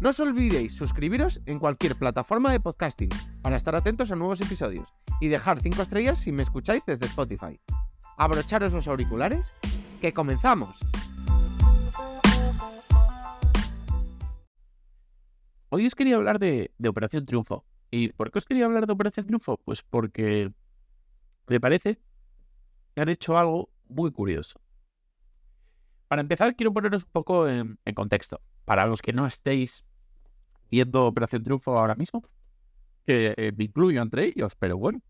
No os olvidéis suscribiros en cualquier plataforma de podcasting para estar atentos a nuevos episodios y dejar 5 estrellas si me escucháis desde Spotify. Abrocharos los auriculares, que comenzamos. Hoy os quería hablar de, Operación Triunfo. ¿Y por qué os quería hablar de Operación Triunfo? Pues porque me parece que han hecho algo muy curioso. Para empezar, quiero poneros un poco en, en contexto. Para los que no estéis viendo Operación Triunfo ahora mismo, que eh, me incluyo entre ellos, pero bueno,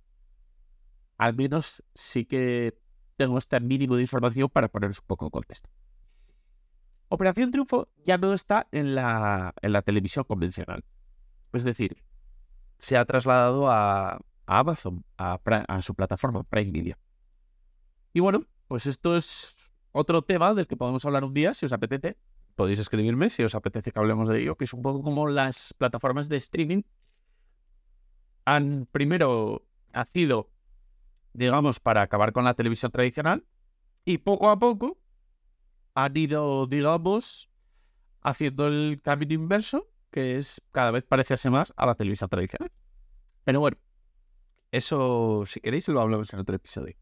al menos sí que tengo este mínimo de información para poneros un poco en contexto. Operación Triunfo ya no está en la, en la televisión convencional. Es decir, se ha trasladado a, Amazon, a, a su plataforma Prime Video. Y bueno, pues esto es otro tema del que podemos hablar un día, si os apetece. Podéis escribirme si os apetece que hablemos de ello, que es un poco como las plataformas de streaming han primero nacido, digamos, para acabar con la televisión tradicional y poco a poco han ido, digamos, haciendo el camino inverso, que es cada vez parecerse más a la televisión tradicional. Pero bueno, eso, si queréis, lo hablamos en otro episodio.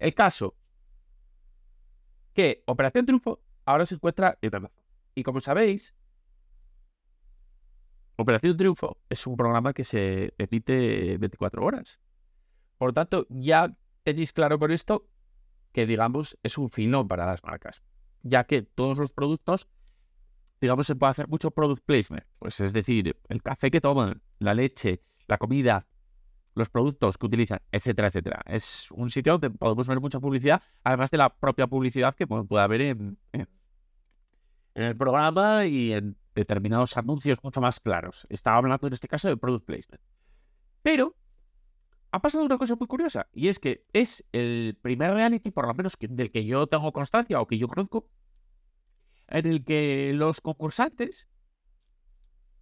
El caso que Operación Triunfo ahora se encuentra en Amazon. Y como sabéis, Operación Triunfo es un programa que se emite 24 horas. Por lo tanto, ya tenéis claro con esto que, digamos, es un filón para las marcas. Ya que todos los productos, digamos, se puede hacer mucho product placement. Pues es decir, el café que toman, la leche, la comida, los productos que utilizan, etcétera, etcétera. Es un sitio donde podemos ver mucha publicidad, además de la propia publicidad que puede haber en- en el programa y en determinados anuncios mucho más claros. Estaba hablando en este caso de product placement. Pero ha pasado una cosa muy curiosa, y es que es el primer reality, por lo menos que- del que yo tengo constancia o que yo conozco, en el que los concursantes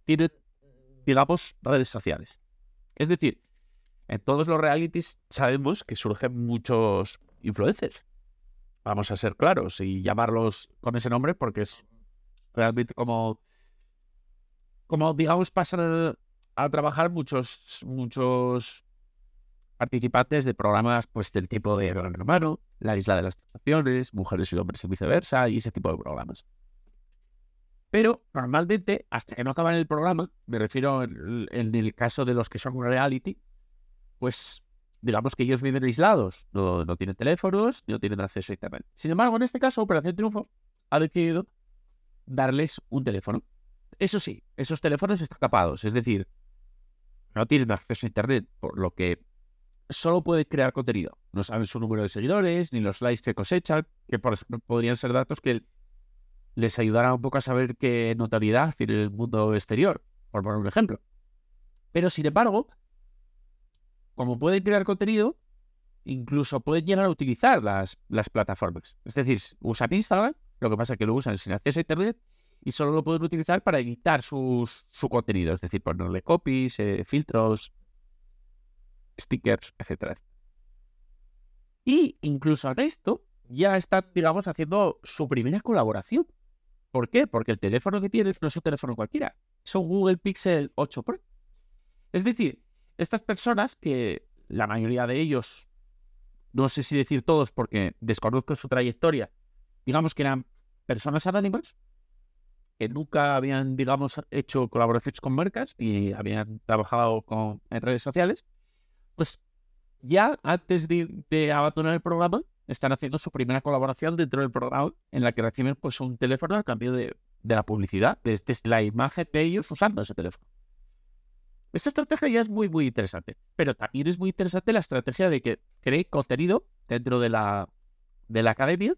tienen, digamos, redes sociales. Es decir, en todos los realities sabemos que surgen muchos influencers. Vamos a ser claros y llamarlos con ese nombre porque es realmente como, como digamos, pasan a, trabajar muchos, muchos participantes de programas pues del tipo de Gran Hermano, La Isla de las Tentaciones, Mujeres y Hombres y viceversa y ese tipo de programas. Pero normalmente, hasta que no acaban el programa, me refiero en, en el caso de los que son un reality, pues digamos que ellos viven aislados, no, no tienen teléfonos, no tienen acceso a internet. Sin embargo, en este caso, Operación Triunfo ha decidido darles un teléfono. Eso sí, esos teléfonos están capados, es decir, no tienen acceso a internet, por lo que solo pueden crear contenido. No saben su número de seguidores, ni los likes que cosechan, que por ejemplo podrían ser datos que les ayudarán un poco a saber qué notoriedad tiene el mundo exterior, por poner un ejemplo. Pero sin embargo, como pueden crear contenido, incluso pueden llegar a utilizar las, las plataformas. Es decir, usan Instagram, lo que pasa es que lo usan sin acceso a Internet y solo lo pueden utilizar para editar sus, su contenido, es decir, ponerle copies, eh, filtros, stickers, etcétera. Y incluso en esto ya están, digamos, haciendo su primera colaboración. ¿Por qué? Porque el teléfono que tienes no es un teléfono cualquiera, es un Google Pixel 8 Pro. Es decir, estas personas que la mayoría de ellos, no sé si decir todos porque desconozco su trayectoria, digamos que eran personas anónimas que nunca habían, digamos, hecho colaboraciones con marcas y habían trabajado con, en redes sociales, pues ya antes de, abandonar el programa están haciendo su primera colaboración dentro del programa en la que reciben pues un teléfono a cambio de, de la publicidad, desde de la imagen de ellos usando ese teléfono. Esta estrategia ya es muy, muy interesante. Pero también es muy interesante la estrategia de que cree contenido dentro de la, de la academia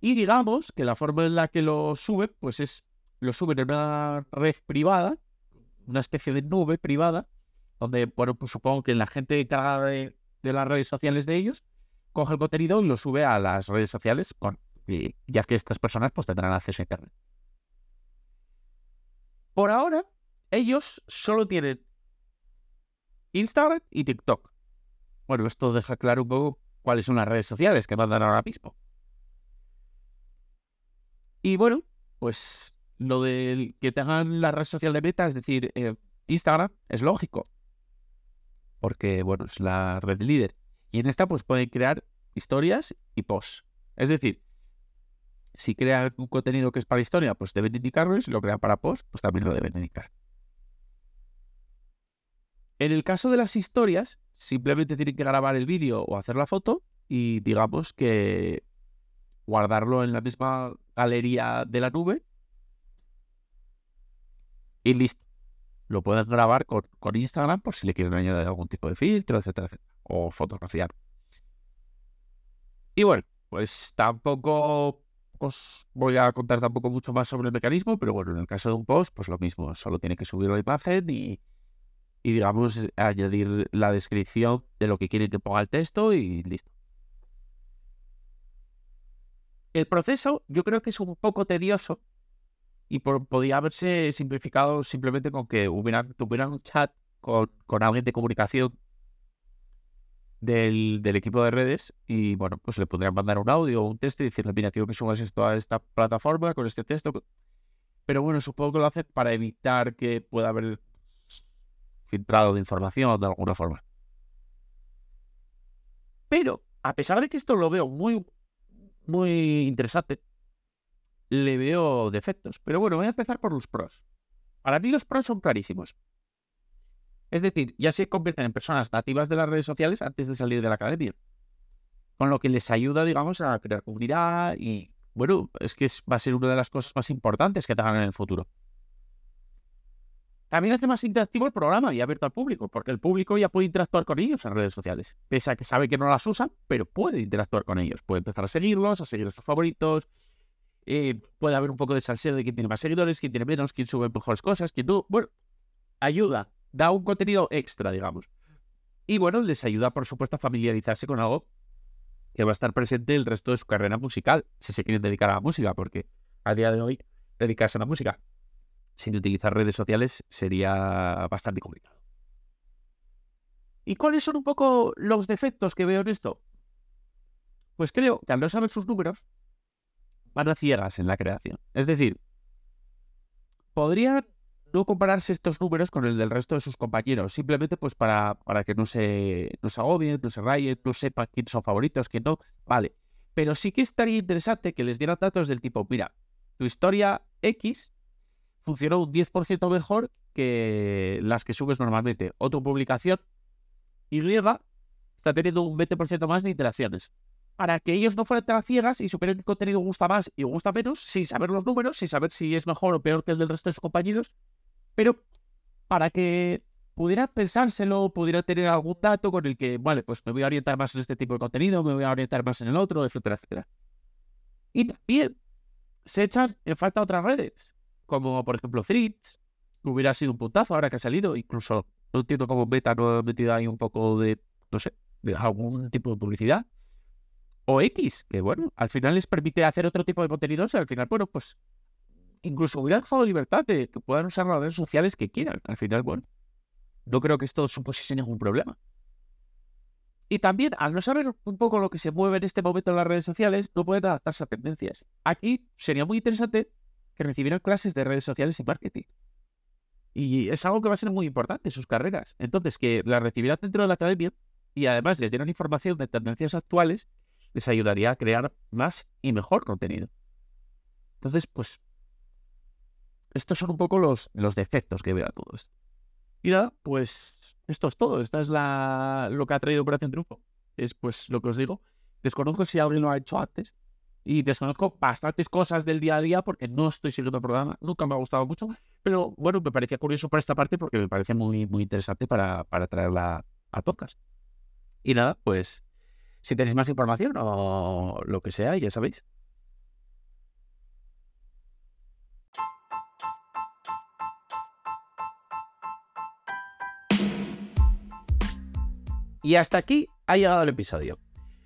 y digamos que la forma en la que lo sube pues es lo suben en una red privada, una especie de nube privada, donde, bueno, pues supongo que la gente de, de las redes sociales de ellos coge el contenido y lo sube a las redes sociales, con, ya que estas personas pues tendrán acceso a Internet. Por ahora, ellos solo tienen Instagram y TikTok. Bueno, esto deja claro un poco cuáles son las redes sociales que mandan ahora mismo. Y bueno, pues lo de que tengan la red social de Meta, es decir, eh, Instagram, es lógico. Porque, bueno, es la red líder. Y en esta, pues pueden crear historias y posts. Es decir, si crean un contenido que es para historia, pues deben indicarlo. Y si lo crean para post, pues también lo deben indicar. En el caso de las historias, simplemente tienen que grabar el vídeo o hacer la foto y digamos que guardarlo en la misma galería de la nube y listo. Lo pueden grabar con, Instagram por si le quieren añadir algún tipo de filtro, etcétera, etcétera. O fotografiar. Y bueno, pues tampoco os voy a contar tampoco mucho más sobre el mecanismo, pero bueno, en el caso de un post, pues lo mismo, solo tiene que subir la imagen y, y digamos, añadir la descripción de lo que quieren que ponga el texto y listo. El proceso yo creo que es un poco tedioso y podría haberse simplificado simplemente con que hubieran, tuvieran un chat con, alguien de comunicación del, equipo de redes y bueno, pues le podrían mandar un audio o un texto y decirle, mira, quiero que subas esto a esta plataforma con este texto. Pero bueno, supongo que lo hace para evitar que pueda haber filtrado de información de alguna forma. Pero, a pesar de que esto lo veo muy, muy interesante, le veo defectos. Pero bueno, voy a empezar por los pros. Para mí los pros son clarísimos. Es decir, ya se convierten en personas nativas de las redes sociales antes de salir de la academia. Con lo que les ayuda, digamos, a crear comunidad y, bueno, es que va a ser una de las cosas más importantes que tengan en el futuro. También hace más interactivo el programa y abierto al público, porque el público ya puede interactuar con ellos en redes sociales. Pese a que sabe que no las usan, pero puede interactuar con ellos. Puede empezar a seguirlos, a seguir a sus favoritos. Eh, puede haber un poco de salseo de quién tiene más seguidores, quién tiene menos, quién sube mejores cosas, quién no. Bueno, ayuda, da un contenido extra, digamos. Y bueno, les ayuda, por supuesto, a familiarizarse con algo que va a estar presente el resto de su carrera musical, si se quieren dedicar a la música, porque a día de hoy dedicarse a la música sin utilizar redes sociales sería bastante complicado. ¿Y cuáles son un poco los defectos que veo en esto? Pues creo que al no saber sus números, van a ciegas en la creación. Es decir, podrían no compararse estos números con el del resto de sus compañeros, simplemente pues para, para que no se, no se agobien, no se rayen, no sepan quiénes son favoritos, quién no, vale. Pero sí que estaría interesante que les dieran datos del tipo, mira, tu historia X funcionó un 10% mejor que las que subes normalmente. Otra publicación Y está teniendo un 20% más de interacciones. Para que ellos no fueran tan ciegas y supieran qué contenido gusta más y gusta menos, sin saber los números, sin saber si es mejor o peor que el del resto de sus compañeros, pero para que pudieran pensárselo, pudieran tener algún dato con el que, vale, pues me voy a orientar más en este tipo de contenido, me voy a orientar más en el otro, etcétera, etcétera. Y también se echan en falta otras redes como por ejemplo Threads, hubiera sido un puntazo ahora que ha salido. Incluso no entiendo cómo Beta no ha metido ahí un poco de, no sé, de algún tipo de publicidad. O X, que bueno, al final les permite hacer otro tipo de contenidos y al final, bueno, pues incluso hubiera dejado libertad de que puedan usar las redes sociales que quieran. Al final, bueno, no creo que esto supusiese ningún problema. Y también, al no saber un poco lo que se mueve en este momento en las redes sociales, no pueden adaptarse a tendencias. Aquí sería muy interesante que recibieron clases de redes sociales y marketing. Y es algo que va a ser muy importante en sus carreras. Entonces, que las recibieran dentro de la academia y además les dieran información de tendencias actuales, les ayudaría a crear más y mejor contenido. Entonces, pues, estos son un poco los, los defectos que veo a todo esto. Y nada, pues esto es todo. Esta es la, lo que ha traído Operación Triunfo. Es pues lo que os digo. Desconozco si alguien lo ha hecho antes, y desconozco bastantes cosas del día a día porque no estoy siguiendo el programa, nunca me ha gustado mucho, pero bueno, me parecía curioso por esta parte porque me parece muy, muy interesante para, para traerla a podcast. Y nada, pues si tenéis más información o lo que sea, ya sabéis. Y hasta aquí ha llegado el episodio.